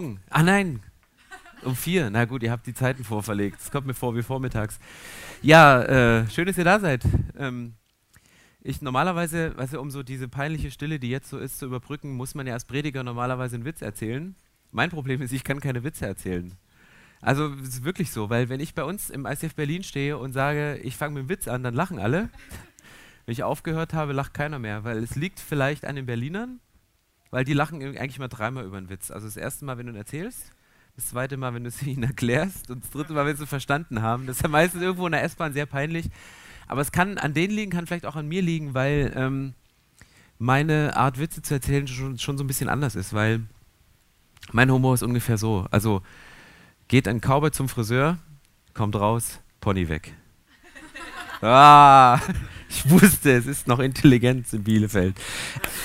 morgen. Ah nein, um vier. Na gut, ihr habt die Zeiten vorverlegt. Es kommt mir vor wie vormittags. Ja, äh, schön, dass ihr da seid. Ähm, ich normalerweise, weißt du, um so diese peinliche Stille, die jetzt so ist, zu überbrücken, muss man ja als Prediger normalerweise einen Witz erzählen. Mein Problem ist, ich kann keine Witze erzählen. Also es ist wirklich so, weil wenn ich bei uns im ICF Berlin stehe und sage, ich fange mit dem Witz an, dann lachen alle. Wenn ich aufgehört habe, lacht keiner mehr, weil es liegt vielleicht an den Berlinern, weil die lachen eigentlich mal dreimal über einen Witz. Also das erste Mal, wenn du ihn erzählst, das zweite Mal, wenn du es ihnen erklärst und das dritte Mal, wenn sie es verstanden haben. Das ist ja meistens irgendwo in der S-Bahn sehr peinlich. Aber es kann an denen liegen, kann vielleicht auch an mir liegen, weil ähm, meine Art Witze zu erzählen schon, schon so ein bisschen anders ist, weil mein Humor ist ungefähr so. Also geht ein Cowboy zum Friseur, kommt raus, Pony weg. Ah, ich wusste, es ist noch Intelligenz in Bielefeld.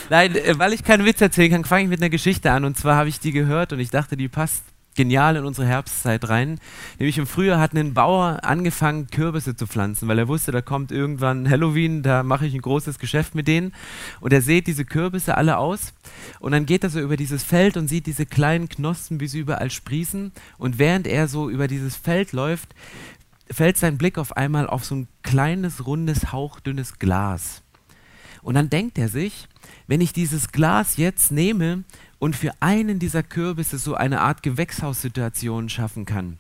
Nein, äh, weil ich keinen Witz erzählen kann, fange ich mit einer Geschichte an. Und zwar habe ich die gehört und ich dachte, die passt genial in unsere Herbstzeit rein. Nämlich im Frühjahr hat ein Bauer angefangen, Kürbisse zu pflanzen, weil er wusste, da kommt irgendwann Halloween, da mache ich ein großes Geschäft mit denen. Und er sieht diese Kürbisse alle aus. Und dann geht er so über dieses Feld und sieht diese kleinen Knospen, wie sie überall sprießen. Und während er so über dieses Feld läuft, fällt sein Blick auf einmal auf so ein kleines, rundes, hauchdünnes Glas. Und dann denkt er sich, wenn ich dieses Glas jetzt nehme und für einen dieser Kürbisse so eine Art Gewächshaussituation schaffen kann,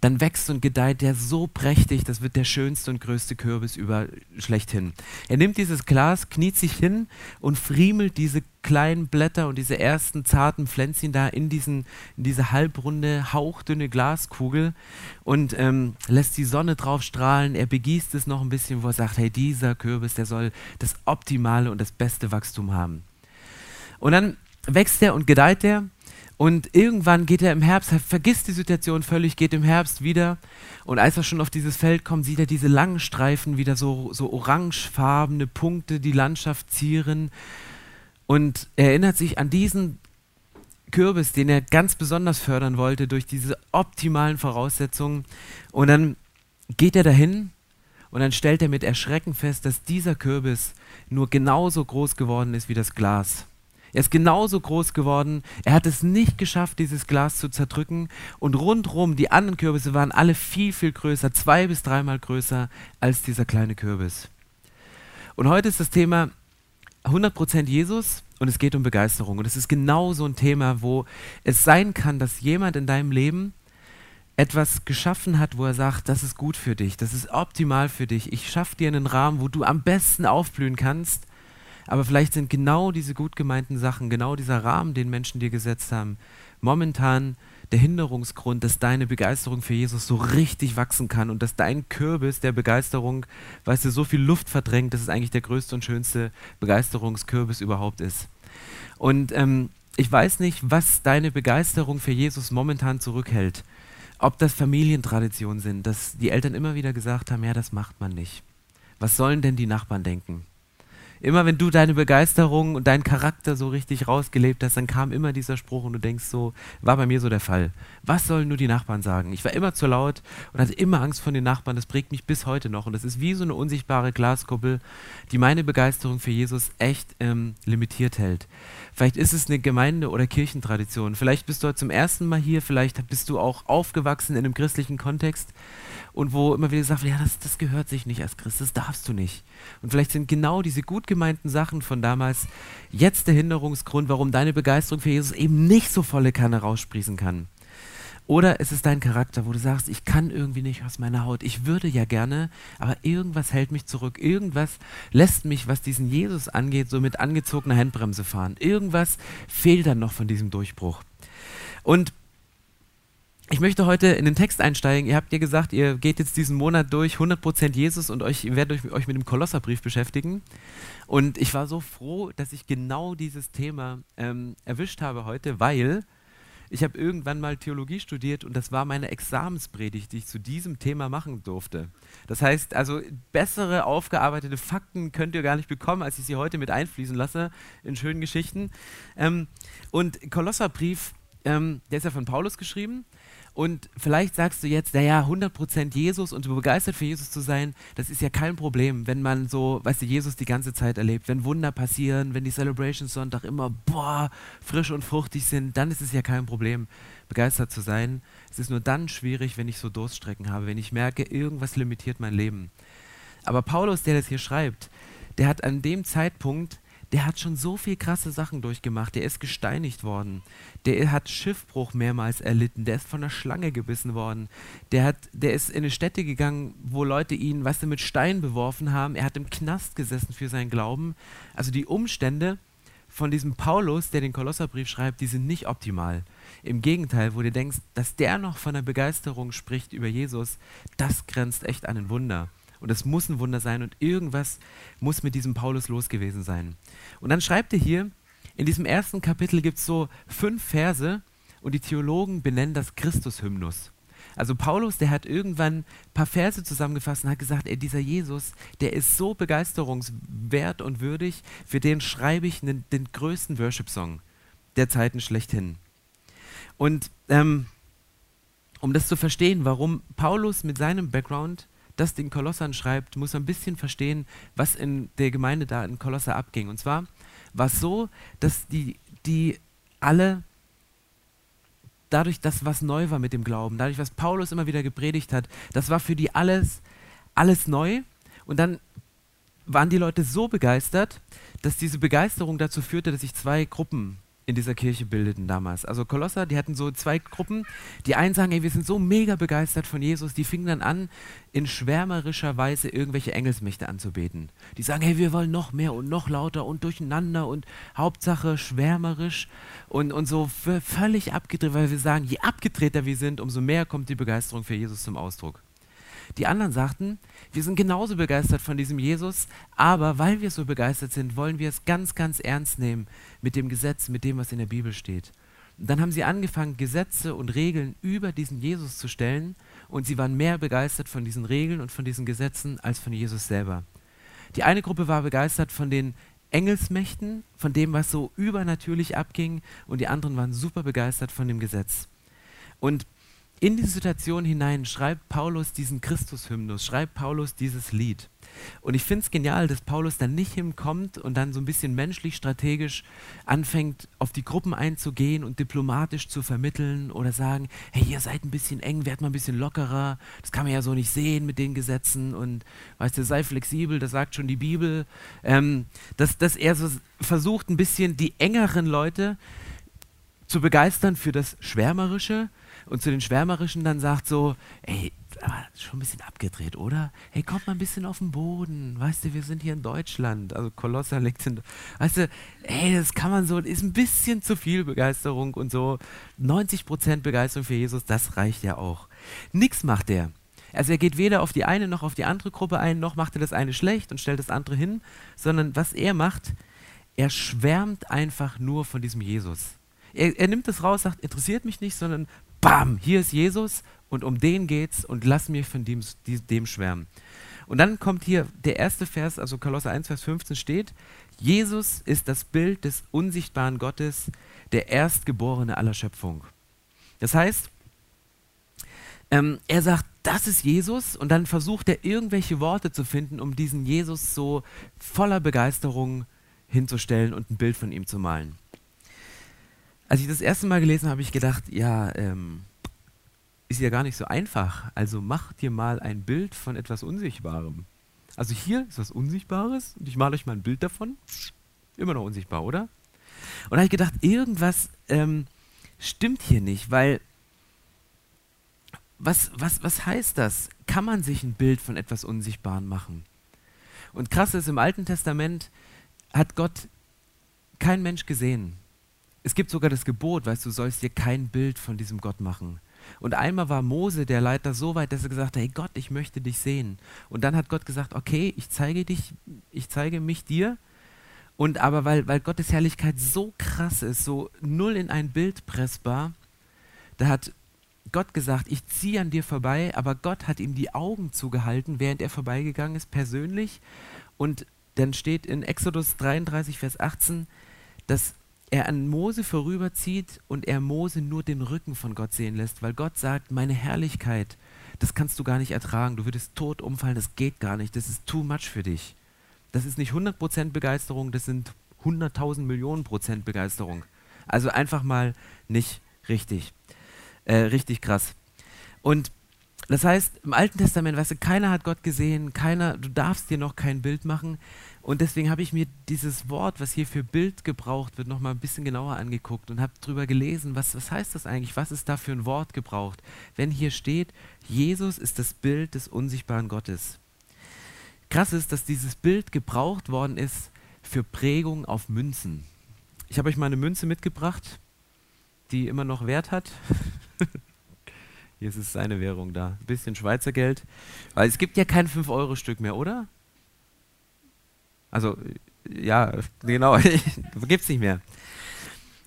dann wächst und gedeiht der so prächtig, das wird der schönste und größte Kürbis über schlechthin. Er nimmt dieses Glas, kniet sich hin und friemelt diese kleinen Blätter und diese ersten zarten Pflänzchen da in, diesen, in diese halbrunde, hauchdünne Glaskugel und ähm, lässt die Sonne drauf strahlen. Er begießt es noch ein bisschen, wo er sagt, hey, dieser Kürbis, der soll das optimale und das beste Wachstum haben. Und dann wächst er und gedeiht er und irgendwann geht er im Herbst, er vergisst die Situation völlig, geht im Herbst wieder. Und als er schon auf dieses Feld kommt, sieht er diese langen Streifen, wieder so, so orangefarbene Punkte, die Landschaft zieren. Und er erinnert sich an diesen Kürbis, den er ganz besonders fördern wollte, durch diese optimalen Voraussetzungen. Und dann geht er dahin und dann stellt er mit Erschrecken fest, dass dieser Kürbis nur genauso groß geworden ist wie das Glas. Er ist genauso groß geworden. Er hat es nicht geschafft, dieses Glas zu zerdrücken. Und rundherum, die anderen Kürbisse waren alle viel, viel größer, zwei bis dreimal größer als dieser kleine Kürbis. Und heute ist das Thema 100% Jesus und es geht um Begeisterung. Und es ist genau so ein Thema, wo es sein kann, dass jemand in deinem Leben etwas geschaffen hat, wo er sagt, das ist gut für dich, das ist optimal für dich. Ich schaffe dir einen Rahmen, wo du am besten aufblühen kannst. Aber vielleicht sind genau diese gut gemeinten Sachen, genau dieser Rahmen, den Menschen dir gesetzt haben, momentan der Hinderungsgrund, dass deine Begeisterung für Jesus so richtig wachsen kann und dass dein Kürbis der Begeisterung, weißt du, so viel Luft verdrängt, dass es eigentlich der größte und schönste Begeisterungskürbis überhaupt ist. Und ähm, ich weiß nicht, was deine Begeisterung für Jesus momentan zurückhält. Ob das Familientraditionen sind, dass die Eltern immer wieder gesagt haben, ja, das macht man nicht. Was sollen denn die Nachbarn denken? Immer wenn du deine Begeisterung und deinen Charakter so richtig rausgelebt hast, dann kam immer dieser Spruch und du denkst so, war bei mir so der Fall. Was sollen nur die Nachbarn sagen? Ich war immer zu laut und hatte immer Angst vor den Nachbarn. Das prägt mich bis heute noch. Und das ist wie so eine unsichtbare Glaskuppel, die meine Begeisterung für Jesus echt ähm, limitiert hält. Vielleicht ist es eine Gemeinde- oder Kirchentradition. Vielleicht bist du heute zum ersten Mal hier. Vielleicht bist du auch aufgewachsen in einem christlichen Kontext und wo immer wieder gesagt wird, ja, das, das gehört sich nicht als Christ, das darfst du nicht. Und vielleicht sind genau diese gut gemeinten Sachen von damals jetzt der Hinderungsgrund, warum deine Begeisterung für Jesus eben nicht so volle Kanne raussprießen kann. Oder es ist dein Charakter, wo du sagst, ich kann irgendwie nicht aus meiner Haut. Ich würde ja gerne, aber irgendwas hält mich zurück. Irgendwas lässt mich, was diesen Jesus angeht, so mit angezogener Handbremse fahren. Irgendwas fehlt dann noch von diesem Durchbruch. Und ich möchte heute in den Text einsteigen. Ihr habt ja gesagt, ihr geht jetzt diesen Monat durch 100% Jesus und euch, werdet euch, euch mit dem Kolosserbrief beschäftigen. Und ich war so froh, dass ich genau dieses Thema ähm, erwischt habe heute, weil ich habe irgendwann mal Theologie studiert und das war meine Examenspredigt, die ich zu diesem Thema machen durfte. Das heißt, also bessere aufgearbeitete Fakten könnt ihr gar nicht bekommen, als ich sie heute mit einfließen lasse in schönen Geschichten. Ähm, und Kolosserbrief, ähm, der ist ja von Paulus geschrieben Und vielleicht sagst du jetzt, naja, 100% Jesus und begeistert für Jesus zu sein, das ist ja kein Problem, wenn man so, weißt du, Jesus die ganze Zeit erlebt. Wenn Wunder passieren, wenn die Celebrations Sonntag immer, boah, frisch und fruchtig sind, dann ist es ja kein Problem, begeistert zu sein. Es ist nur dann schwierig, wenn ich so Durststrecken habe, wenn ich merke, irgendwas limitiert mein Leben. Aber Paulus, der das hier schreibt, der hat an dem Zeitpunkt der hat schon so viel krasse Sachen durchgemacht. Der ist gesteinigt worden. Der hat Schiffbruch mehrmals erlitten. Der ist von einer Schlange gebissen worden. Der, hat, der ist in eine Stätte gegangen, wo Leute ihn, weißt du, mit Steinen beworfen haben. Er hat im Knast gesessen für seinen Glauben. Also die Umstände von diesem Paulus, der den Kolosserbrief schreibt, die sind nicht optimal. Im Gegenteil, wo du denkst, dass der noch von der Begeisterung spricht über Jesus, das grenzt echt an ein Wunder. Und es muss ein Wunder sein und irgendwas muss mit diesem Paulus los gewesen sein. Und dann schreibt er hier, in diesem ersten Kapitel gibt es so fünf Verse und die Theologen benennen das Christus-Hymnus. Also Paulus, der hat irgendwann ein paar Verse zusammengefasst und hat gesagt, ey, dieser Jesus, der ist so begeisterungswert und würdig, für den schreibe ich den, den größten Worship-Song der Zeiten schlechthin. Und ähm, um das zu verstehen, warum Paulus mit seinem Background das den Kolossern schreibt, muss ein bisschen verstehen, was in der Gemeinde da in Kolosser abging. Und zwar war es so, dass die, die alle dadurch, dass was neu war mit dem Glauben, dadurch, was Paulus immer wieder gepredigt hat, das war für die alles, alles neu. Und dann waren die Leute so begeistert, dass diese Begeisterung dazu führte, dass sich zwei Gruppen in dieser Kirche bildeten damals. Also Kolosser, die hatten so zwei Gruppen. Die einen sagen, ey, wir sind so mega begeistert von Jesus, die fingen dann an, in schwärmerischer Weise irgendwelche Engelsmächte anzubeten. Die sagen, hey, wir wollen noch mehr und noch lauter und durcheinander und Hauptsache schwärmerisch und, und so völlig abgedreht, weil wir sagen, je abgedrehter wir sind, umso mehr kommt die Begeisterung für Jesus zum Ausdruck. Die anderen sagten, wir sind genauso begeistert von diesem Jesus, aber weil wir so begeistert sind, wollen wir es ganz, ganz ernst nehmen mit dem Gesetz, mit dem, was in der Bibel steht. Und dann haben sie angefangen, Gesetze und Regeln über diesen Jesus zu stellen und sie waren mehr begeistert von diesen Regeln und von diesen Gesetzen als von Jesus selber. Die eine Gruppe war begeistert von den Engelsmächten, von dem, was so übernatürlich abging und die anderen waren super begeistert von dem Gesetz. Und in diese Situation hinein schreibt Paulus diesen Christus-Hymnus, schreibt Paulus dieses Lied. Und ich finde es genial, dass Paulus dann nicht hinkommt und dann so ein bisschen menschlich, strategisch anfängt, auf die Gruppen einzugehen und diplomatisch zu vermitteln oder sagen, hey, ihr seid ein bisschen eng, werdet mal ein bisschen lockerer, das kann man ja so nicht sehen mit den Gesetzen und weißt du, sei flexibel, das sagt schon die Bibel. Ähm, dass, dass er so versucht, ein bisschen die engeren Leute zu begeistern für das Schwärmerische und zu den Schwärmerischen dann sagt so, ey, schon ein bisschen abgedreht, oder? Hey, kommt mal ein bisschen auf den Boden. Weißt du, wir sind hier in Deutschland. Also Kolosser liegt in. Weißt du, ey, das kann man so, ist ein bisschen zu viel Begeisterung und so. 90% Begeisterung für Jesus, das reicht ja auch. Nix macht er. Also er geht weder auf die eine noch auf die andere Gruppe ein, noch macht er das eine schlecht und stellt das andere hin, sondern was er macht, er schwärmt einfach nur von diesem Jesus. Er, er nimmt das raus, sagt, interessiert mich nicht, sondern bam, hier ist Jesus und um den geht's und lass mich von dem, dem schwärmen. Und dann kommt hier der erste Vers, also Kolosser 1, Vers 15 steht, Jesus ist das Bild des unsichtbaren Gottes, der Erstgeborene aller Schöpfung. Das heißt, ähm, er sagt, das ist Jesus und dann versucht er irgendwelche Worte zu finden, um diesen Jesus so voller Begeisterung hinzustellen und ein Bild von ihm zu malen. Als ich das erste Mal gelesen habe, habe ich gedacht, ja, ähm, ist ja gar nicht so einfach. Also mach dir mal ein Bild von etwas Unsichtbarem. Also hier ist was Unsichtbares und ich male euch mal ein Bild davon. Immer noch unsichtbar, oder? Und da habe ich gedacht, irgendwas ähm, stimmt hier nicht, weil was, was, was heißt das? Kann man sich ein Bild von etwas Unsichtbarem machen? Und krass ist, im Alten Testament hat Gott kein Mensch gesehen. Es gibt sogar das Gebot, weißt du, sollst dir kein Bild von diesem Gott machen. Und einmal war Mose, der Leiter, so weit, dass er gesagt hat, hey Gott, ich möchte dich sehen. Und dann hat Gott gesagt, okay, ich zeige dich, ich zeige mich dir. Und aber weil, weil Gottes Herrlichkeit so krass ist, so null in ein Bild pressbar, da hat Gott gesagt, ich ziehe an dir vorbei, aber Gott hat ihm die Augen zugehalten, während er vorbeigegangen ist, persönlich. Und dann steht in Exodus 33, Vers 18, dass er an Mose vorüberzieht und er Mose nur den Rücken von Gott sehen lässt, weil Gott sagt, meine Herrlichkeit, das kannst du gar nicht ertragen, du würdest tot umfallen, das geht gar nicht, das ist too much für dich. Das ist nicht 100% Begeisterung, das sind 100.000 Millionen Prozent Begeisterung. Also einfach mal nicht richtig. Äh, richtig krass. Und das heißt, im Alten Testament, weißt du, keiner hat Gott gesehen, keiner, du darfst dir noch kein Bild machen. Und deswegen habe ich mir dieses Wort, was hier für Bild gebraucht wird, nochmal ein bisschen genauer angeguckt und habe drüber gelesen, was, was heißt das eigentlich, was ist da für ein Wort gebraucht. Wenn hier steht, Jesus ist das Bild des unsichtbaren Gottes. Krass ist, dass dieses Bild gebraucht worden ist für Prägung auf Münzen. Ich habe euch mal eine Münze mitgebracht, die immer noch Wert hat. Hier ist seine Währung da. Ein bisschen Schweizer Geld. Weil es gibt ja kein 5-Euro-Stück mehr, oder? Also, ja, genau, gibt es nicht mehr.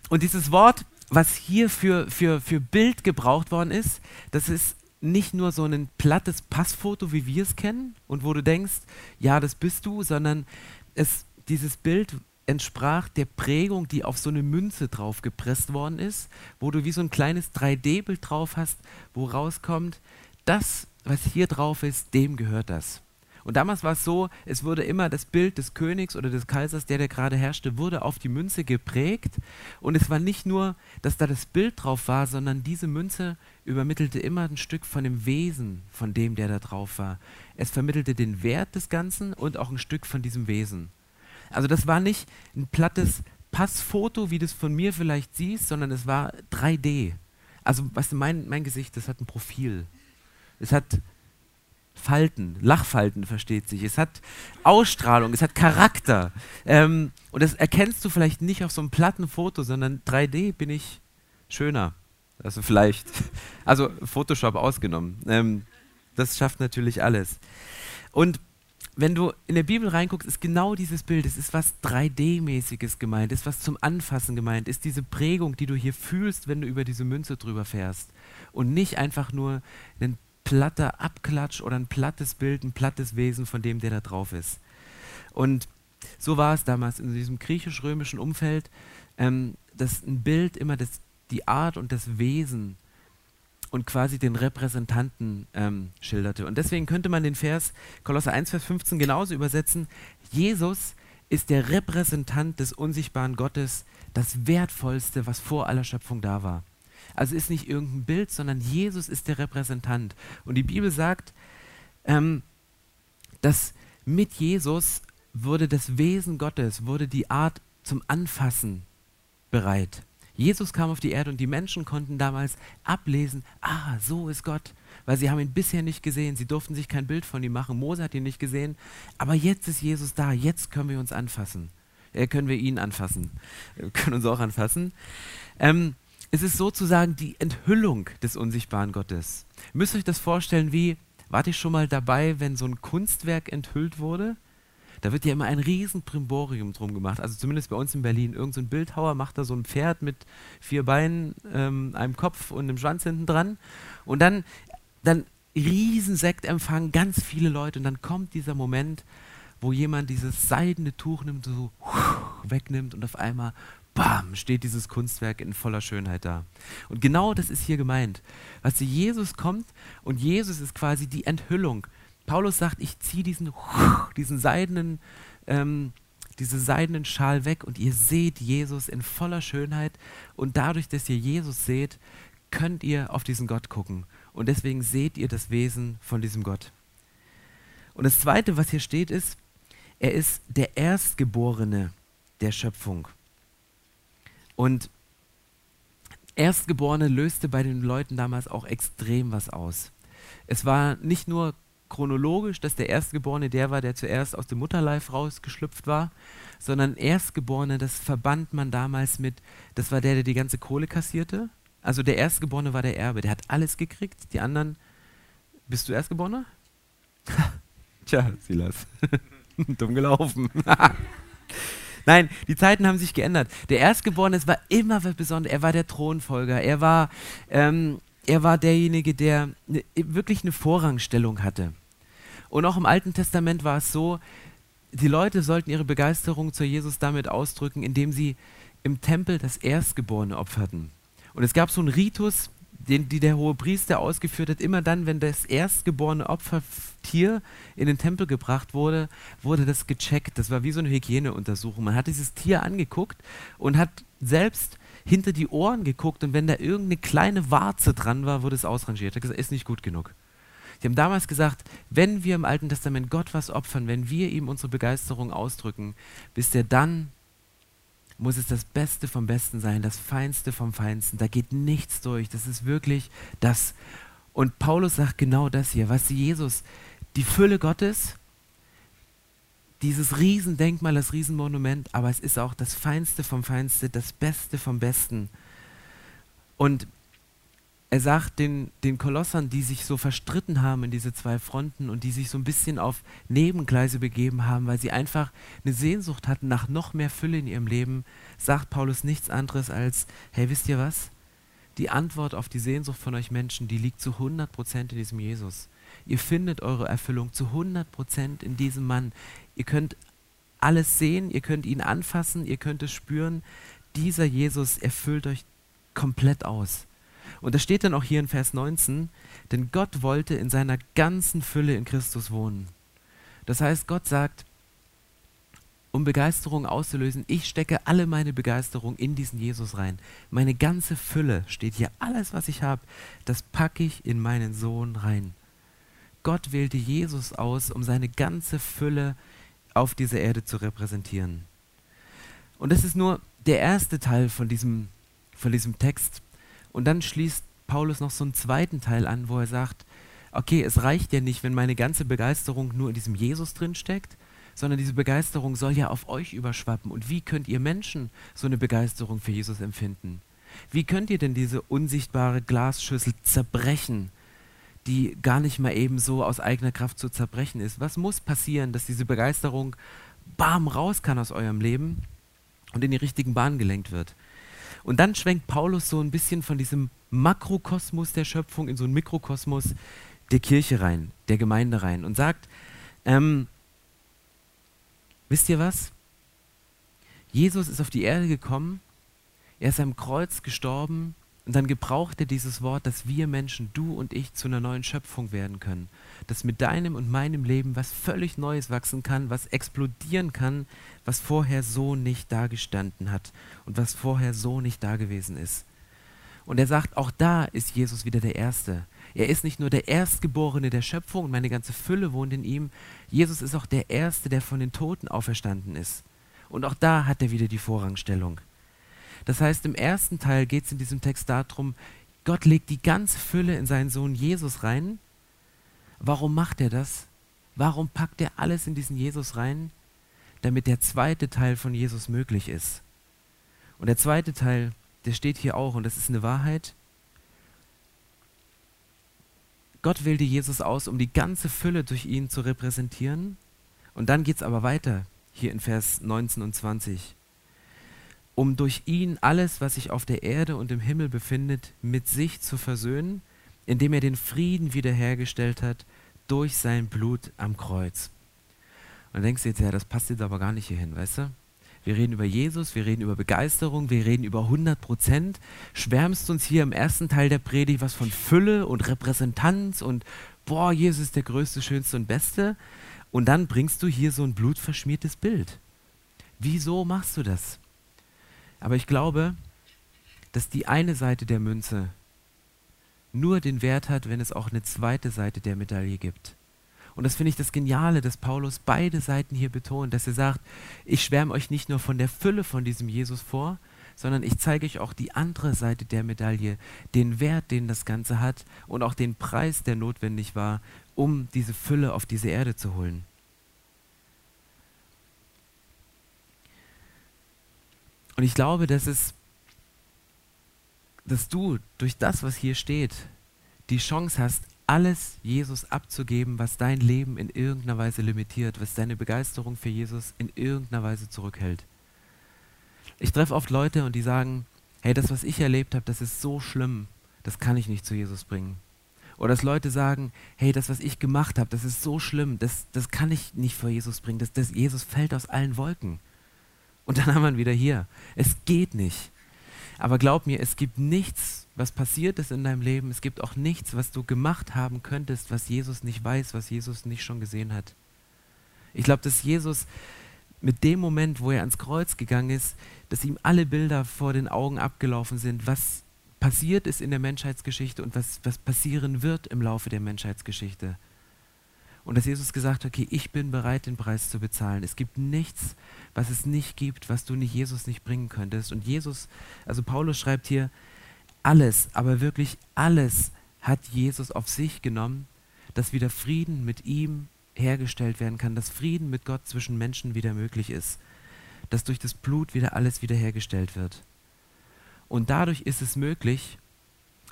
Und dieses Wort, was hier für, für, für Bild gebraucht worden ist, das ist nicht nur so ein plattes Passfoto, wie wir es kennen, und wo du denkst, ja, das bist du, sondern es, dieses Bild entsprach der Prägung, die auf so eine Münze drauf gepresst worden ist, wo du wie so ein kleines 3D-Bild drauf hast, wo rauskommt, das, was hier drauf ist, dem gehört das. Und damals war es so, es wurde immer das Bild des Königs oder des Kaisers, der, der gerade herrschte, wurde auf die Münze geprägt. Und es war nicht nur, dass da das Bild drauf war, sondern diese Münze übermittelte immer ein Stück von dem Wesen von dem, der da drauf war. Es vermittelte den Wert des Ganzen und auch ein Stück von diesem Wesen. Also das war nicht ein plattes Passfoto, wie du es von mir vielleicht siehst, sondern es war 3D. Also du, mein, mein Gesicht, das hat ein Profil. Es hat Falten, Lachfalten versteht sich. Es hat Ausstrahlung, es hat Charakter. Ähm, und das erkennst du vielleicht nicht auf so einem platten Foto, sondern 3D bin ich schöner. Also vielleicht. Also Photoshop ausgenommen. Ähm, das schafft natürlich alles. Und wenn du in der Bibel reinguckst, ist genau dieses Bild, es ist was 3D-mäßiges gemeint, ist was zum Anfassen gemeint, ist diese Prägung, die du hier fühlst, wenn du über diese Münze drüber fährst. Und nicht einfach nur ein platter Abklatsch oder ein plattes Bild, ein plattes Wesen von dem, der da drauf ist. Und so war es damals in diesem griechisch-römischen Umfeld, ähm, dass ein Bild immer das, die Art und das Wesen und quasi den Repräsentanten ähm, schilderte. Und deswegen könnte man den Vers Kolosser 1, Vers 15 genauso übersetzen. Jesus ist der Repräsentant des unsichtbaren Gottes, das Wertvollste, was vor aller Schöpfung da war. Also ist nicht irgendein Bild, sondern Jesus ist der Repräsentant. Und die Bibel sagt, ähm, dass mit Jesus wurde das Wesen Gottes, wurde die Art zum Anfassen bereit. Jesus kam auf die Erde und die Menschen konnten damals ablesen, ah, so ist Gott, weil sie haben ihn bisher nicht gesehen, sie durften sich kein Bild von ihm machen, Mose hat ihn nicht gesehen, aber jetzt ist Jesus da, jetzt können wir uns anfassen, äh, können wir ihn anfassen, wir können uns auch anfassen. Ähm, es ist sozusagen die Enthüllung des unsichtbaren Gottes. Ihr müsst euch das vorstellen wie, wart ihr schon mal dabei, wenn so ein Kunstwerk enthüllt wurde? Da wird ja immer ein riesen Primborium drum gemacht. Also zumindest bei uns in Berlin. Irgend so ein Bildhauer macht da so ein Pferd mit vier Beinen, ähm, einem Kopf und einem Schwanz hinten dran. Und dann, dann riesen Sektempfang, ganz viele Leute. Und dann kommt dieser Moment, wo jemand dieses seidene Tuch nimmt, so wegnimmt und auf einmal, bam, steht dieses Kunstwerk in voller Schönheit da. Und genau das ist hier gemeint. Was Jesus kommt und Jesus ist quasi die Enthüllung Paulus sagt, ich ziehe diesen, diesen seidenen, ähm, diese seidenen Schal weg und ihr seht Jesus in voller Schönheit und dadurch, dass ihr Jesus seht, könnt ihr auf diesen Gott gucken und deswegen seht ihr das Wesen von diesem Gott. Und das Zweite, was hier steht, ist, er ist der Erstgeborene der Schöpfung. Und Erstgeborene löste bei den Leuten damals auch extrem was aus. Es war nicht nur chronologisch, dass der Erstgeborene der war, der zuerst aus dem Mutterleib rausgeschlüpft war, sondern Erstgeborene, das verband man damals mit, das war der, der die ganze Kohle kassierte. Also der Erstgeborene war der Erbe, der hat alles gekriegt, die anderen, bist du Erstgeborener? Tja, Silas, dumm gelaufen. Nein, die Zeiten haben sich geändert. Der Erstgeborene, war immer was Besonderes. Er war der Thronfolger. Er war, ähm, er war derjenige, der ne, wirklich eine Vorrangstellung hatte. Und auch im Alten Testament war es so, die Leute sollten ihre Begeisterung zu Jesus damit ausdrücken, indem sie im Tempel das Erstgeborene opferten. Und es gab so einen Ritus, den die der hohe Priester ausgeführt hat. Immer dann, wenn das erstgeborene Opfertier in den Tempel gebracht wurde, wurde das gecheckt. Das war wie so eine Hygieneuntersuchung. Man hat dieses Tier angeguckt und hat selbst hinter die Ohren geguckt und wenn da irgendeine kleine Warze dran war, wurde es ausrangiert. Er hat gesagt, ist nicht gut genug. Die haben damals gesagt, wenn wir im Alten Testament Gott was opfern, wenn wir ihm unsere Begeisterung ausdrücken, bis der dann muss es das Beste vom Besten sein, das Feinste vom Feinsten. Da geht nichts durch. Das ist wirklich das. Und Paulus sagt genau das hier, was Jesus, die Fülle Gottes, dieses Riesendenkmal, das Riesenmonument, aber es ist auch das Feinste vom Feinste, das Beste vom Besten. Und er sagt den, den Kolossern, die sich so verstritten haben in diese zwei Fronten und die sich so ein bisschen auf Nebengleise begeben haben, weil sie einfach eine Sehnsucht hatten nach noch mehr Fülle in ihrem Leben, sagt Paulus nichts anderes als, hey, wisst ihr was? Die Antwort auf die Sehnsucht von euch Menschen, die liegt zu 100% in diesem Jesus. Ihr findet eure Erfüllung zu 100% in diesem Mann. Ihr könnt alles sehen, ihr könnt ihn anfassen, ihr könnt es spüren. Dieser Jesus erfüllt euch komplett aus. Und das steht dann auch hier in Vers 19, denn Gott wollte in seiner ganzen Fülle in Christus wohnen. Das heißt, Gott sagt, um Begeisterung auszulösen, ich stecke alle meine Begeisterung in diesen Jesus rein. Meine ganze Fülle steht hier, alles, was ich habe, das packe ich in meinen Sohn rein. Gott wählte Jesus aus, um seine ganze Fülle auf dieser Erde zu repräsentieren. Und das ist nur der erste Teil von diesem, von diesem Text. Und dann schließt Paulus noch so einen zweiten Teil an, wo er sagt, okay, es reicht ja nicht, wenn meine ganze Begeisterung nur in diesem Jesus drin steckt, sondern diese Begeisterung soll ja auf euch überschwappen. Und wie könnt ihr Menschen so eine Begeisterung für Jesus empfinden? Wie könnt ihr denn diese unsichtbare Glasschüssel zerbrechen, die gar nicht mal eben so aus eigener Kraft zu zerbrechen ist? Was muss passieren, dass diese Begeisterung bam raus kann aus eurem Leben und in die richtigen Bahnen gelenkt wird? Und dann schwenkt Paulus so ein bisschen von diesem Makrokosmos der Schöpfung in so einen Mikrokosmos der Kirche rein, der Gemeinde rein und sagt, ähm, wisst ihr was? Jesus ist auf die Erde gekommen, er ist am Kreuz gestorben und dann gebraucht er dieses Wort, dass wir Menschen, du und ich, zu einer neuen Schöpfung werden können. Dass mit deinem und meinem Leben was völlig Neues wachsen kann, was explodieren kann, was vorher so nicht dagestanden hat und was vorher so nicht da gewesen ist. Und er sagt, auch da ist Jesus wieder der Erste. Er ist nicht nur der Erstgeborene der Schöpfung und meine ganze Fülle wohnt in ihm. Jesus ist auch der Erste, der von den Toten auferstanden ist. Und auch da hat er wieder die Vorrangstellung. Das heißt, im ersten Teil geht es in diesem Text darum, Gott legt die ganze Fülle in seinen Sohn Jesus rein. Warum macht er das? Warum packt er alles in diesen Jesus rein? Damit der zweite Teil von Jesus möglich ist. Und der zweite Teil, der steht hier auch, und das ist eine Wahrheit. Gott wählte Jesus aus, um die ganze Fülle durch ihn zu repräsentieren. Und dann geht es aber weiter, hier in Vers 19 und 20 um durch ihn alles, was sich auf der Erde und im Himmel befindet, mit sich zu versöhnen, indem er den Frieden wiederhergestellt hat durch sein Blut am Kreuz. Und dann denkst du jetzt, ja, das passt jetzt aber gar nicht hierhin, weißt du? Wir reden über Jesus, wir reden über Begeisterung, wir reden über 100 Prozent. Schwärmst uns hier im ersten Teil der Predigt was von Fülle und Repräsentanz und boah, Jesus ist der Größte, Schönste und Beste. Und dann bringst du hier so ein blutverschmiertes Bild. Wieso machst du das? Aber ich glaube, dass die eine Seite der Münze nur den Wert hat, wenn es auch eine zweite Seite der Medaille gibt. Und das finde ich das Geniale, dass Paulus beide Seiten hier betont, dass er sagt, ich schwärme euch nicht nur von der Fülle von diesem Jesus vor, sondern ich zeige euch auch die andere Seite der Medaille, den Wert, den das Ganze hat und auch den Preis, der notwendig war, um diese Fülle auf diese Erde zu holen. Und ich glaube, dass es, dass du durch das, was hier steht, die Chance hast, alles Jesus abzugeben, was dein Leben in irgendeiner Weise limitiert, was deine Begeisterung für Jesus in irgendeiner Weise zurückhält. Ich treffe oft Leute und die sagen, hey, das, was ich erlebt habe, das ist so schlimm, das kann ich nicht zu Jesus bringen. Oder dass Leute sagen, hey, das, was ich gemacht habe, das ist so schlimm, das, das kann ich nicht vor Jesus bringen, das, das Jesus fällt aus allen Wolken. Und dann haben wir ihn wieder hier. Es geht nicht. Aber glaub mir, es gibt nichts, was passiert ist in deinem Leben. Es gibt auch nichts, was du gemacht haben könntest, was Jesus nicht weiß, was Jesus nicht schon gesehen hat. Ich glaube, dass Jesus mit dem Moment, wo er ans Kreuz gegangen ist, dass ihm alle Bilder vor den Augen abgelaufen sind, was passiert ist in der Menschheitsgeschichte und was, was passieren wird im Laufe der Menschheitsgeschichte. Und dass Jesus gesagt hat, okay, ich bin bereit, den Preis zu bezahlen. Es gibt nichts, was es nicht gibt, was du nicht Jesus nicht bringen könntest. Und Jesus, also Paulus schreibt hier, alles, aber wirklich alles hat Jesus auf sich genommen, dass wieder Frieden mit ihm hergestellt werden kann, dass Frieden mit Gott zwischen Menschen wieder möglich ist, dass durch das Blut wieder alles wiederhergestellt wird. Und dadurch ist es möglich,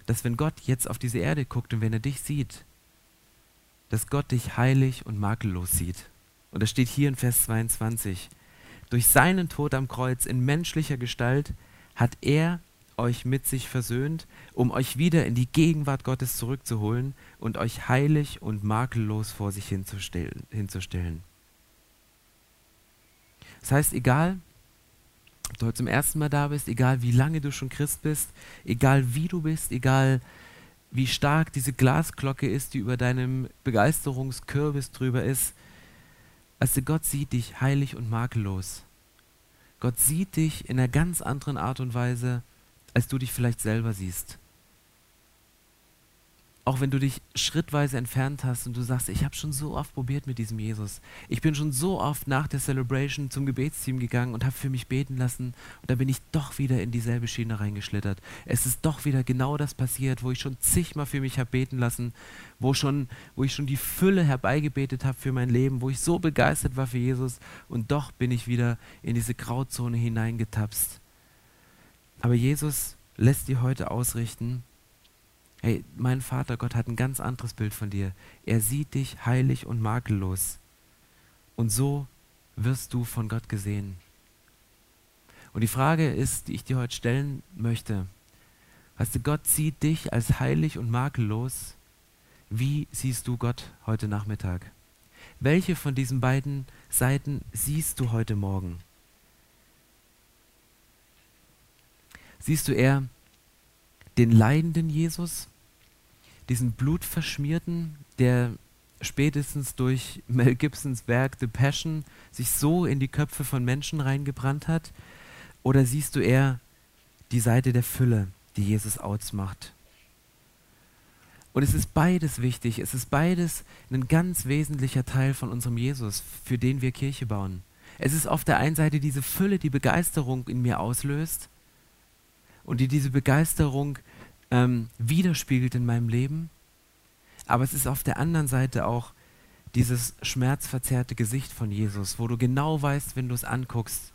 dass wenn Gott jetzt auf diese Erde guckt und wenn er dich sieht, dass Gott dich heilig und makellos sieht. Und das steht hier in Vers 22. Durch seinen Tod am Kreuz in menschlicher Gestalt hat er euch mit sich versöhnt, um euch wieder in die Gegenwart Gottes zurückzuholen und euch heilig und makellos vor sich hinzustellen. Das heißt, egal, ob du heute zum ersten Mal da bist, egal wie lange du schon Christ bist, egal wie du bist, egal wie stark diese Glasglocke ist, die über deinem Begeisterungskürbis drüber ist, also Gott sieht dich heilig und makellos. Gott sieht dich in einer ganz anderen Art und Weise, als du dich vielleicht selber siehst auch wenn du dich schrittweise entfernt hast und du sagst, ich habe schon so oft probiert mit diesem Jesus. Ich bin schon so oft nach der Celebration zum Gebetsteam gegangen und habe für mich beten lassen und da bin ich doch wieder in dieselbe Schiene reingeschlittert. Es ist doch wieder genau das passiert, wo ich schon zigmal für mich habe beten lassen, wo, schon, wo ich schon die Fülle herbeigebetet habe für mein Leben, wo ich so begeistert war für Jesus und doch bin ich wieder in diese Grauzone hineingetapst. Aber Jesus lässt dir heute ausrichten, Hey, mein Vater Gott hat ein ganz anderes Bild von dir. Er sieht dich heilig und makellos. Und so wirst du von Gott gesehen. Und die Frage ist, die ich dir heute stellen möchte, weißt du, Gott sieht dich als heilig und makellos. Wie siehst du Gott heute Nachmittag? Welche von diesen beiden Seiten siehst du heute Morgen? Siehst du eher den leidenden Jesus, diesen blutverschmierten, der spätestens durch Mel Gibsons Werk The Passion sich so in die Köpfe von Menschen reingebrannt hat? Oder siehst du eher die Seite der Fülle, die Jesus ausmacht? Und es ist beides wichtig. Es ist beides ein ganz wesentlicher Teil von unserem Jesus, für den wir Kirche bauen. Es ist auf der einen Seite diese Fülle, die Begeisterung in mir auslöst und die diese Begeisterung ähm, widerspiegelt in meinem Leben. Aber es ist auf der anderen Seite auch dieses schmerzverzerrte Gesicht von Jesus, wo du genau weißt, wenn du es anguckst,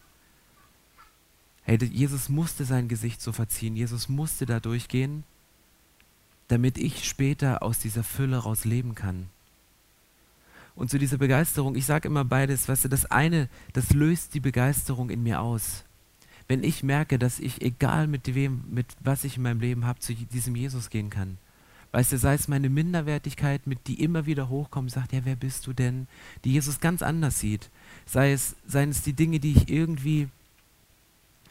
hey, Jesus musste sein Gesicht so verziehen, Jesus musste da durchgehen, damit ich später aus dieser Fülle raus leben kann. Und zu dieser Begeisterung, ich sage immer beides, weißt du, das eine, das löst die Begeisterung in mir aus wenn ich merke, dass ich, egal mit wem, mit was ich in meinem Leben habe, zu diesem Jesus gehen kann. Weißt du, sei es meine Minderwertigkeit, mit die immer wieder hochkommt, sagt, ja, wer bist du denn? Die Jesus ganz anders sieht. Sei es, seien es die Dinge, die ich irgendwie,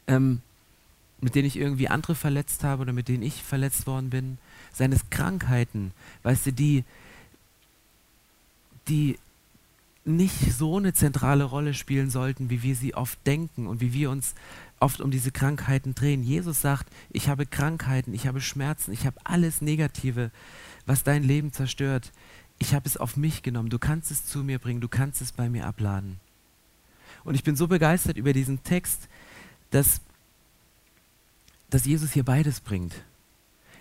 ähm, mit denen ich irgendwie andere verletzt habe oder mit denen ich verletzt worden bin. Seien es Krankheiten, weißt du, die, die nicht so eine zentrale Rolle spielen sollten, wie wir sie oft denken und wie wir uns oft um diese Krankheiten drehen. Jesus sagt, ich habe Krankheiten, ich habe Schmerzen, ich habe alles Negative, was dein Leben zerstört. Ich habe es auf mich genommen. Du kannst es zu mir bringen, du kannst es bei mir abladen. Und ich bin so begeistert über diesen Text, dass, dass Jesus hier beides bringt.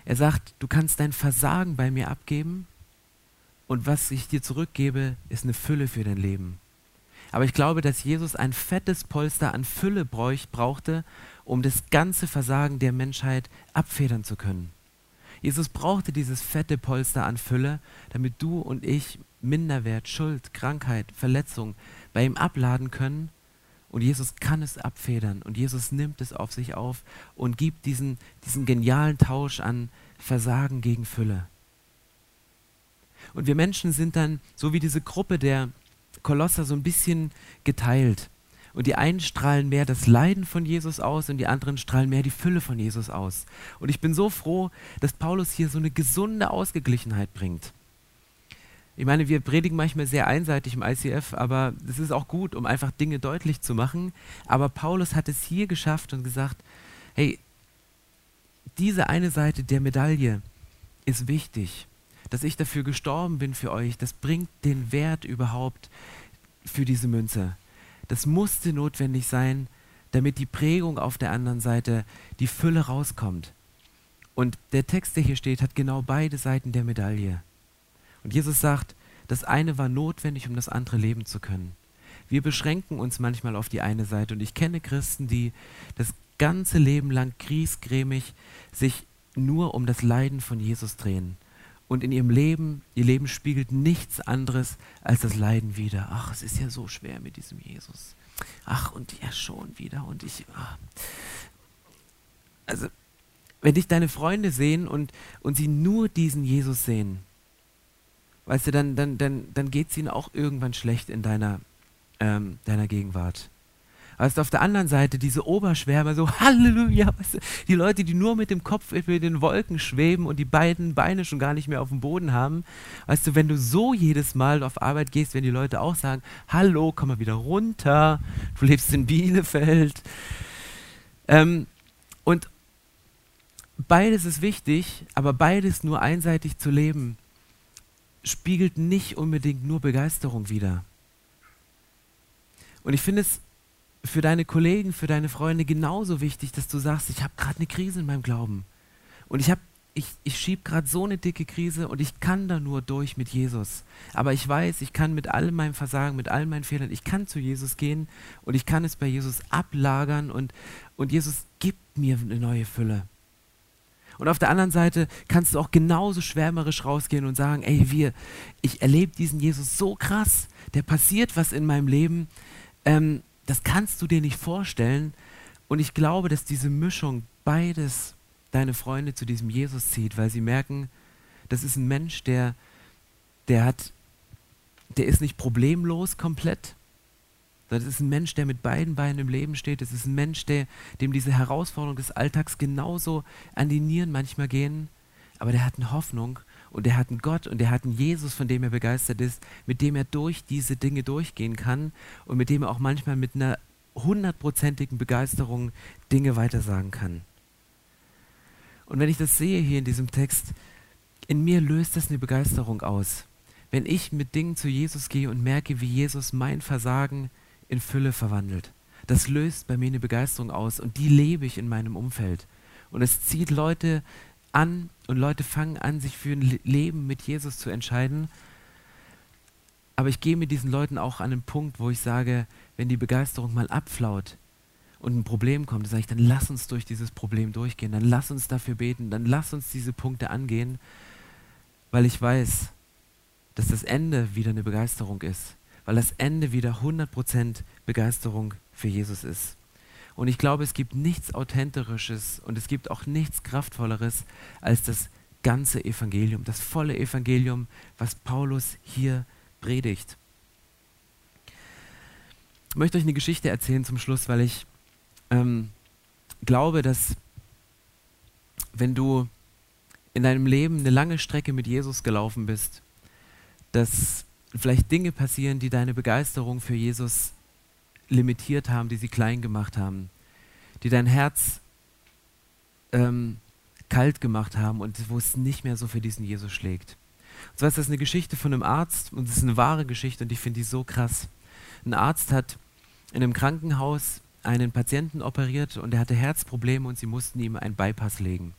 Er sagt, du kannst dein Versagen bei mir abgeben und was ich dir zurückgebe, ist eine Fülle für dein Leben. Aber ich glaube, dass Jesus ein fettes Polster an Fülle brauchte, um das ganze Versagen der Menschheit abfedern zu können. Jesus brauchte dieses fette Polster an Fülle, damit du und ich Minderwert, Schuld, Krankheit, Verletzung bei ihm abladen können. Und Jesus kann es abfedern und Jesus nimmt es auf sich auf und gibt diesen, diesen genialen Tausch an Versagen gegen Fülle. Und wir Menschen sind dann, so wie diese Gruppe der Kolosser, so ein bisschen geteilt. Und die einen strahlen mehr das Leiden von Jesus aus und die anderen strahlen mehr die Fülle von Jesus aus. Und ich bin so froh, dass Paulus hier so eine gesunde Ausgeglichenheit bringt. Ich meine, wir predigen manchmal sehr einseitig im ICF, aber das ist auch gut, um einfach Dinge deutlich zu machen. Aber Paulus hat es hier geschafft und gesagt, hey, diese eine Seite der Medaille ist wichtig. Dass ich dafür gestorben bin für euch, das bringt den Wert überhaupt für diese Münze. Das musste notwendig sein, damit die Prägung auf der anderen Seite, die Fülle rauskommt. Und der Text, der hier steht, hat genau beide Seiten der Medaille. Und Jesus sagt, das eine war notwendig, um das andere leben zu können. Wir beschränken uns manchmal auf die eine Seite. Und ich kenne Christen, die das ganze Leben lang griesgrämig sich nur um das Leiden von Jesus drehen. Und in ihrem Leben, ihr Leben spiegelt nichts anderes als das Leiden wieder. Ach, es ist ja so schwer mit diesem Jesus. Ach, und ja schon wieder. Und ich. Ach. Also, wenn dich deine Freunde sehen und, und sie nur diesen Jesus sehen, weißt du, dann, dann, dann, dann geht es ihnen auch irgendwann schlecht in deiner, ähm, deiner Gegenwart. Du, auf der anderen Seite diese Oberschwärmer, so Halleluja, weißt du, die Leute, die nur mit dem Kopf über den Wolken schweben und die beiden Beine schon gar nicht mehr auf dem Boden haben. Weißt du, wenn du so jedes Mal auf Arbeit gehst, wenn die Leute auch sagen, Hallo, komm mal wieder runter, du lebst in Bielefeld. Ähm, und beides ist wichtig, aber beides nur einseitig zu leben, spiegelt nicht unbedingt nur Begeisterung wider. Und ich finde es für deine Kollegen, für deine Freunde genauso wichtig, dass du sagst, ich habe gerade eine Krise in meinem Glauben. Und ich habe ich, ich schiebe gerade so eine dicke Krise und ich kann da nur durch mit Jesus. Aber ich weiß, ich kann mit all meinem Versagen, mit all meinen Fehlern, ich kann zu Jesus gehen und ich kann es bei Jesus ablagern und, und Jesus gibt mir eine neue Fülle. Und auf der anderen Seite kannst du auch genauso schwärmerisch rausgehen und sagen, ey, wir, ich erlebe diesen Jesus so krass, der passiert was in meinem Leben, ähm, das kannst du dir nicht vorstellen. Und ich glaube, dass diese Mischung beides deine Freunde zu diesem Jesus zieht, weil sie merken, das ist ein Mensch, der, der hat, der ist nicht problemlos komplett, das ist ein Mensch, der mit beiden Beinen im Leben steht. Es ist ein Mensch, der, dem diese Herausforderungen des Alltags genauso an die Nieren manchmal gehen. Aber der hat eine Hoffnung und der hat einen Gott und der hat einen Jesus, von dem er begeistert ist, mit dem er durch diese Dinge durchgehen kann und mit dem er auch manchmal mit einer hundertprozentigen Begeisterung Dinge weitersagen kann. Und wenn ich das sehe hier in diesem Text, in mir löst das eine Begeisterung aus. Wenn ich mit Dingen zu Jesus gehe und merke, wie Jesus mein Versagen in Fülle verwandelt. Das löst bei mir eine Begeisterung aus und die lebe ich in meinem Umfeld. Und es zieht Leute an und Leute fangen an, sich für ein Leben mit Jesus zu entscheiden. Aber ich gehe mit diesen Leuten auch an einen Punkt, wo ich sage, wenn die Begeisterung mal abflaut und ein Problem kommt, dann sage ich, dann lass uns durch dieses Problem durchgehen, dann lass uns dafür beten, dann lass uns diese Punkte angehen, weil ich weiß, dass das Ende wieder eine Begeisterung ist weil das Ende wieder 100% Begeisterung für Jesus ist. Und ich glaube, es gibt nichts Authentisches und es gibt auch nichts Kraftvolleres als das ganze Evangelium, das volle Evangelium, was Paulus hier predigt. Ich möchte euch eine Geschichte erzählen zum Schluss, weil ich ähm, glaube, dass wenn du in deinem Leben eine lange Strecke mit Jesus gelaufen bist, dass vielleicht Dinge passieren, die deine Begeisterung für Jesus limitiert haben, die sie klein gemacht haben, die dein Herz ähm, kalt gemacht haben und wo es nicht mehr so für diesen Jesus schlägt. Und zwar ist das eine Geschichte von einem Arzt und es ist eine wahre Geschichte und ich finde die so krass. Ein Arzt hat in einem Krankenhaus einen Patienten operiert und er hatte Herzprobleme und sie mussten ihm einen Bypass legen.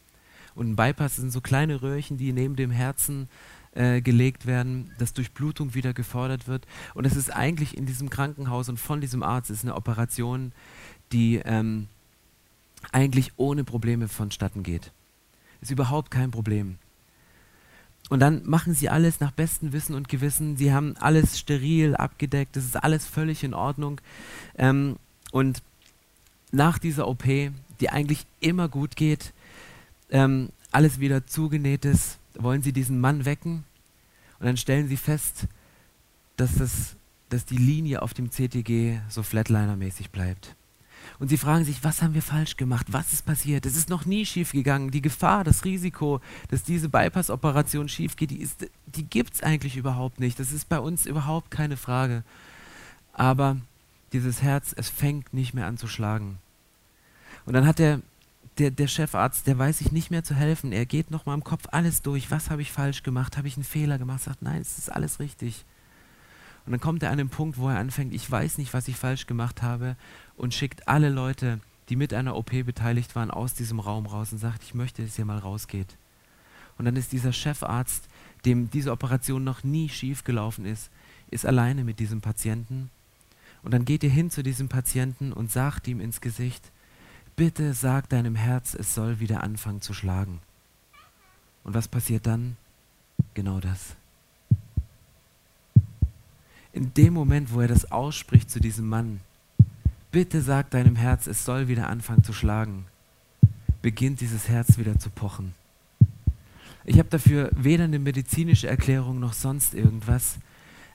Und ein Bypass sind so kleine Röhrchen, die neben dem Herzen äh, gelegt werden, dass Durchblutung wieder gefordert wird. Und es ist eigentlich in diesem Krankenhaus und von diesem Arzt ist eine Operation, die ähm, eigentlich ohne Probleme vonstatten geht. Ist überhaupt kein Problem. Und dann machen sie alles nach bestem Wissen und Gewissen. Sie haben alles steril abgedeckt. Das ist alles völlig in Ordnung. Ähm, und nach dieser OP, die eigentlich immer gut geht, ähm, alles wieder zugenäht ist, wollen sie diesen Mann wecken und dann stellen sie fest, dass, das, dass die Linie auf dem CTG so Flatliner-mäßig bleibt. Und sie fragen sich, was haben wir falsch gemacht? Was ist passiert? Es ist noch nie schief gegangen. Die Gefahr, das Risiko, dass diese Bypass-Operation schief geht, die, die gibt es eigentlich überhaupt nicht. Das ist bei uns überhaupt keine Frage. Aber dieses Herz, es fängt nicht mehr an zu schlagen. Und dann hat der, der, der Chefarzt, der weiß sich nicht mehr zu helfen. Er geht nochmal im Kopf alles durch. Was habe ich falsch gemacht? Habe ich einen Fehler gemacht? Sagt, nein, es ist alles richtig. Und dann kommt er an den Punkt, wo er anfängt, ich weiß nicht, was ich falsch gemacht habe und schickt alle Leute, die mit einer OP beteiligt waren, aus diesem Raum raus und sagt, ich möchte, dass ihr mal rausgeht. Und dann ist dieser Chefarzt, dem diese Operation noch nie schief gelaufen ist, ist alleine mit diesem Patienten. Und dann geht ihr hin zu diesem Patienten und sagt ihm ins Gesicht, bitte sag deinem Herz, es soll wieder anfangen zu schlagen. Und was passiert dann? Genau das. In dem Moment, wo er das ausspricht zu diesem Mann, bitte sag deinem Herz, es soll wieder anfangen zu schlagen, beginnt dieses Herz wieder zu pochen. Ich habe dafür weder eine medizinische Erklärung noch sonst irgendwas,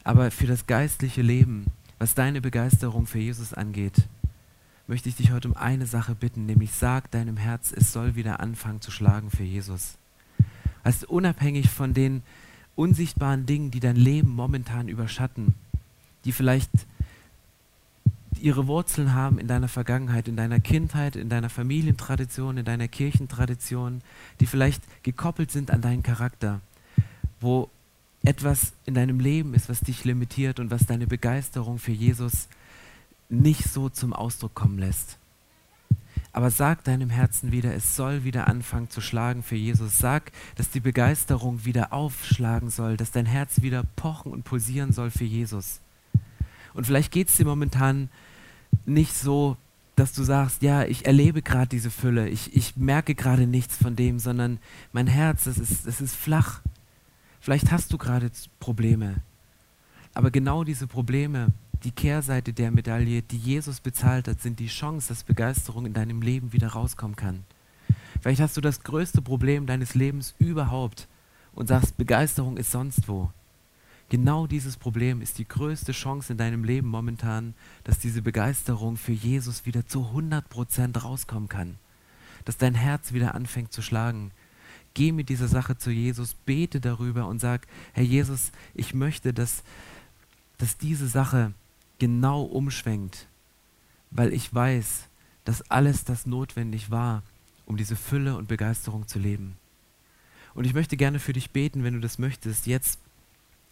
aber für das geistliche Leben, was deine Begeisterung für Jesus angeht, möchte ich dich heute um eine Sache bitten, nämlich sag deinem Herz, es soll wieder anfangen zu schlagen für Jesus. Also unabhängig von den unsichtbaren Dingen, die dein Leben momentan überschatten, die vielleicht ihre Wurzeln haben in deiner Vergangenheit, in deiner Kindheit, in deiner Familientradition, in deiner Kirchentradition, die vielleicht gekoppelt sind an deinen Charakter, wo etwas in deinem Leben ist, was dich limitiert und was deine Begeisterung für Jesus nicht so zum Ausdruck kommen lässt. Aber sag deinem Herzen wieder, es soll wieder anfangen zu schlagen für Jesus. Sag, dass die Begeisterung wieder aufschlagen soll, dass dein Herz wieder pochen und pulsieren soll für Jesus. Und vielleicht geht es dir momentan nicht so, dass du sagst, ja, ich erlebe gerade diese Fülle, ich, ich merke gerade nichts von dem, sondern mein Herz, das ist, das ist flach. Vielleicht hast du gerade Probleme. Aber genau diese Probleme, die Kehrseite der Medaille, die Jesus bezahlt hat, sind die Chance, dass Begeisterung in deinem Leben wieder rauskommen kann. Vielleicht hast du das größte Problem deines Lebens überhaupt und sagst, Begeisterung ist sonst wo. Genau dieses Problem ist die größte Chance in deinem Leben momentan, dass diese Begeisterung für Jesus wieder zu 100% rauskommen kann. Dass dein Herz wieder anfängt zu schlagen. Geh mit dieser Sache zu Jesus, bete darüber und sag, Herr Jesus, ich möchte, dass, dass diese Sache genau umschwenkt, weil ich weiß, dass alles das notwendig war, um diese Fülle und Begeisterung zu leben. Und ich möchte gerne für dich beten, wenn du das möchtest, jetzt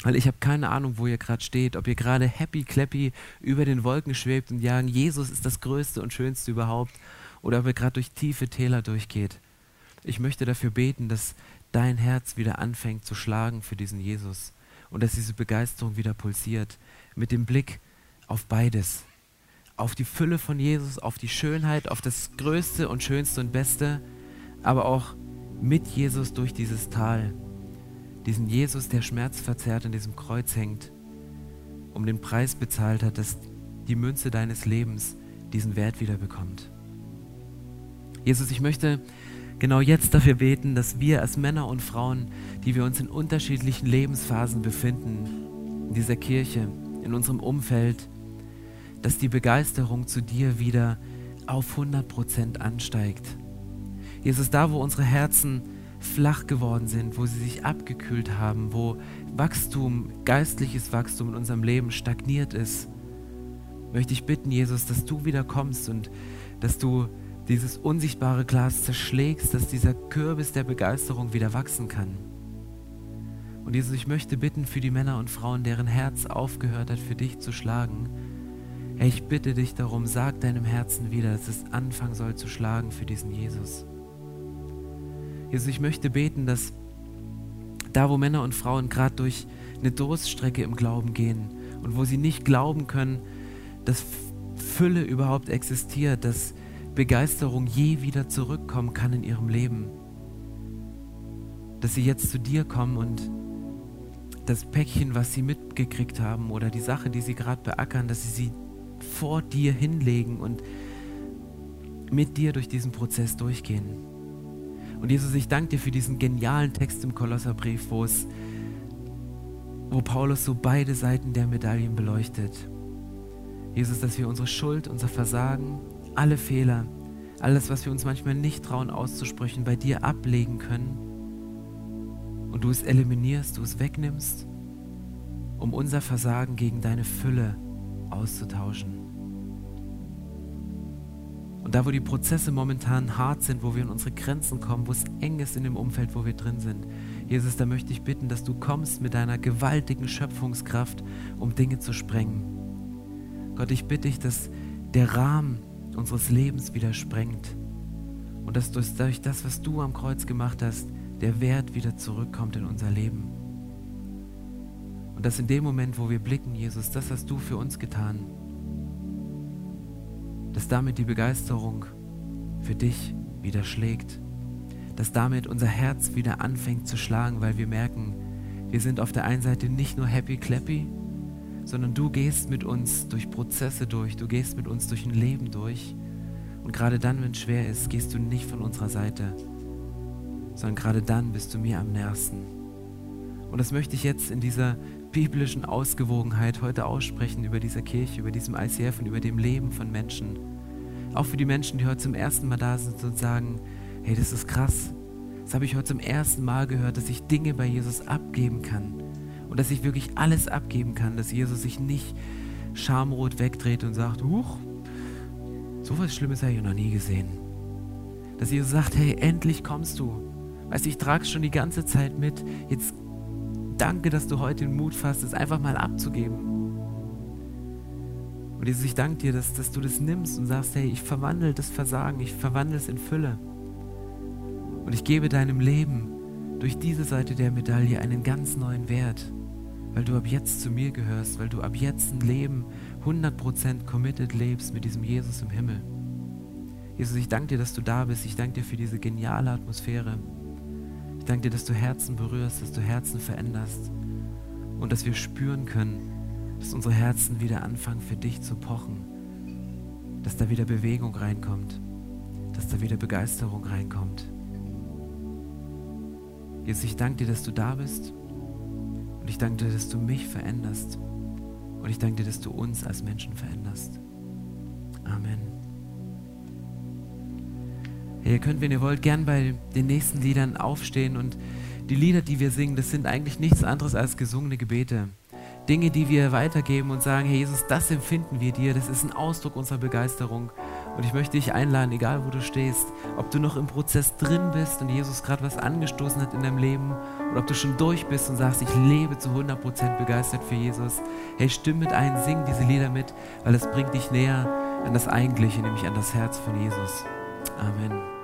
weil ich habe keine Ahnung, wo ihr gerade steht, ob ihr gerade happy clappy über den Wolken schwebt und jagen, Jesus ist das Größte und Schönste überhaupt, oder ob ihr gerade durch tiefe Täler durchgeht. Ich möchte dafür beten, dass dein Herz wieder anfängt zu schlagen für diesen Jesus und dass diese Begeisterung wieder pulsiert mit dem Blick auf beides. Auf die Fülle von Jesus, auf die Schönheit, auf das Größte und Schönste und Beste, aber auch mit Jesus durch dieses Tal diesen Jesus, der schmerzverzerrt an diesem Kreuz hängt, um den Preis bezahlt hat, dass die Münze deines Lebens diesen Wert wieder bekommt. Jesus, ich möchte genau jetzt dafür beten, dass wir als Männer und Frauen, die wir uns in unterschiedlichen Lebensphasen befinden, in dieser Kirche, in unserem Umfeld, dass die Begeisterung zu dir wieder auf 100% ansteigt. Jesus, da wo unsere Herzen flach geworden sind, wo sie sich abgekühlt haben, wo Wachstum, geistliches Wachstum in unserem Leben stagniert ist, möchte ich bitten, Jesus, dass du wieder kommst und dass du dieses unsichtbare Glas zerschlägst, dass dieser Kürbis der Begeisterung wieder wachsen kann. Und Jesus, ich möchte bitten für die Männer und Frauen, deren Herz aufgehört hat, für dich zu schlagen. Ich bitte dich darum, sag deinem Herzen wieder, dass es anfangen soll zu schlagen für diesen Jesus. Jesus, ich möchte beten, dass da, wo Männer und Frauen gerade durch eine Durststrecke im Glauben gehen und wo sie nicht glauben können, dass Fülle überhaupt existiert, dass Begeisterung je wieder zurückkommen kann in ihrem Leben, dass sie jetzt zu dir kommen und das Päckchen, was sie mitgekriegt haben oder die Sache, die sie gerade beackern, dass sie sie vor dir hinlegen und mit dir durch diesen Prozess durchgehen. Und Jesus, ich danke dir für diesen genialen Text im Kolosserbrief, wo es wo Paulus so beide Seiten der Medaillen beleuchtet. Jesus, dass wir unsere Schuld, unser Versagen, alle Fehler, alles, was wir uns manchmal nicht trauen auszusprechen, bei dir ablegen können und du es eliminierst, du es wegnimmst, um unser Versagen gegen deine Fülle auszutauschen. Und da, wo die Prozesse momentan hart sind, wo wir in unsere Grenzen kommen, wo es eng ist in dem Umfeld, wo wir drin sind, Jesus, da möchte ich bitten, dass du kommst mit deiner gewaltigen Schöpfungskraft, um Dinge zu sprengen. Gott, ich bitte dich, dass der Rahmen unseres Lebens wieder sprengt und dass durch das, was du am Kreuz gemacht hast, der Wert wieder zurückkommt in unser Leben. Dass in dem Moment, wo wir blicken, Jesus, das hast du für uns getan, dass damit die Begeisterung für dich wieder schlägt, dass damit unser Herz wieder anfängt zu schlagen, weil wir merken, wir sind auf der einen Seite nicht nur happy clappy, sondern du gehst mit uns durch Prozesse durch, du gehst mit uns durch ein Leben durch. Und gerade dann, wenn es schwer ist, gehst du nicht von unserer Seite, sondern gerade dann bist du mir am nächsten. Und das möchte ich jetzt in dieser biblischen Ausgewogenheit heute aussprechen über dieser Kirche, über diesem ICF und über dem Leben von Menschen. Auch für die Menschen, die heute zum ersten Mal da sind und sagen, hey, das ist krass. Das habe ich heute zum ersten Mal gehört, dass ich Dinge bei Jesus abgeben kann. Und dass ich wirklich alles abgeben kann, dass Jesus sich nicht schamrot wegdreht und sagt, huch, so was Schlimmes habe ich noch nie gesehen. Dass Jesus sagt, hey, endlich kommst du. Weißt du, ich trage es schon die ganze Zeit mit. Jetzt danke, dass du heute den Mut fasst, es einfach mal abzugeben. Und Jesus, ich danke dir, dass, dass du das nimmst und sagst, hey, ich verwandle das Versagen, ich verwandle es in Fülle. Und ich gebe deinem Leben durch diese Seite der Medaille einen ganz neuen Wert, weil du ab jetzt zu mir gehörst, weil du ab jetzt ein Leben 100% committed lebst mit diesem Jesus im Himmel. Jesus, ich danke dir, dass du da bist. Ich danke dir für diese geniale Atmosphäre. Ich danke dir, dass du Herzen berührst, dass du Herzen veränderst und dass wir spüren können, dass unsere Herzen wieder anfangen für dich zu pochen, dass da wieder Bewegung reinkommt, dass da wieder Begeisterung reinkommt. Jesus, ich danke dir, dass du da bist und ich danke dir, dass du mich veränderst und ich danke dir, dass du uns als Menschen veränderst. Amen. Ihr könnt, wenn ihr wollt, gern bei den nächsten Liedern aufstehen und die Lieder, die wir singen, das sind eigentlich nichts anderes als gesungene Gebete. Dinge, die wir weitergeben und sagen, hey Jesus, das empfinden wir dir, das ist ein Ausdruck unserer Begeisterung. Und ich möchte dich einladen, egal wo du stehst, ob du noch im Prozess drin bist und Jesus gerade was angestoßen hat in deinem Leben oder ob du schon durch bist und sagst, ich lebe zu 100% begeistert für Jesus. Hey, stimm mit ein, sing diese Lieder mit, weil es bringt dich näher an das Eigentliche, nämlich an das Herz von Jesus. Amen.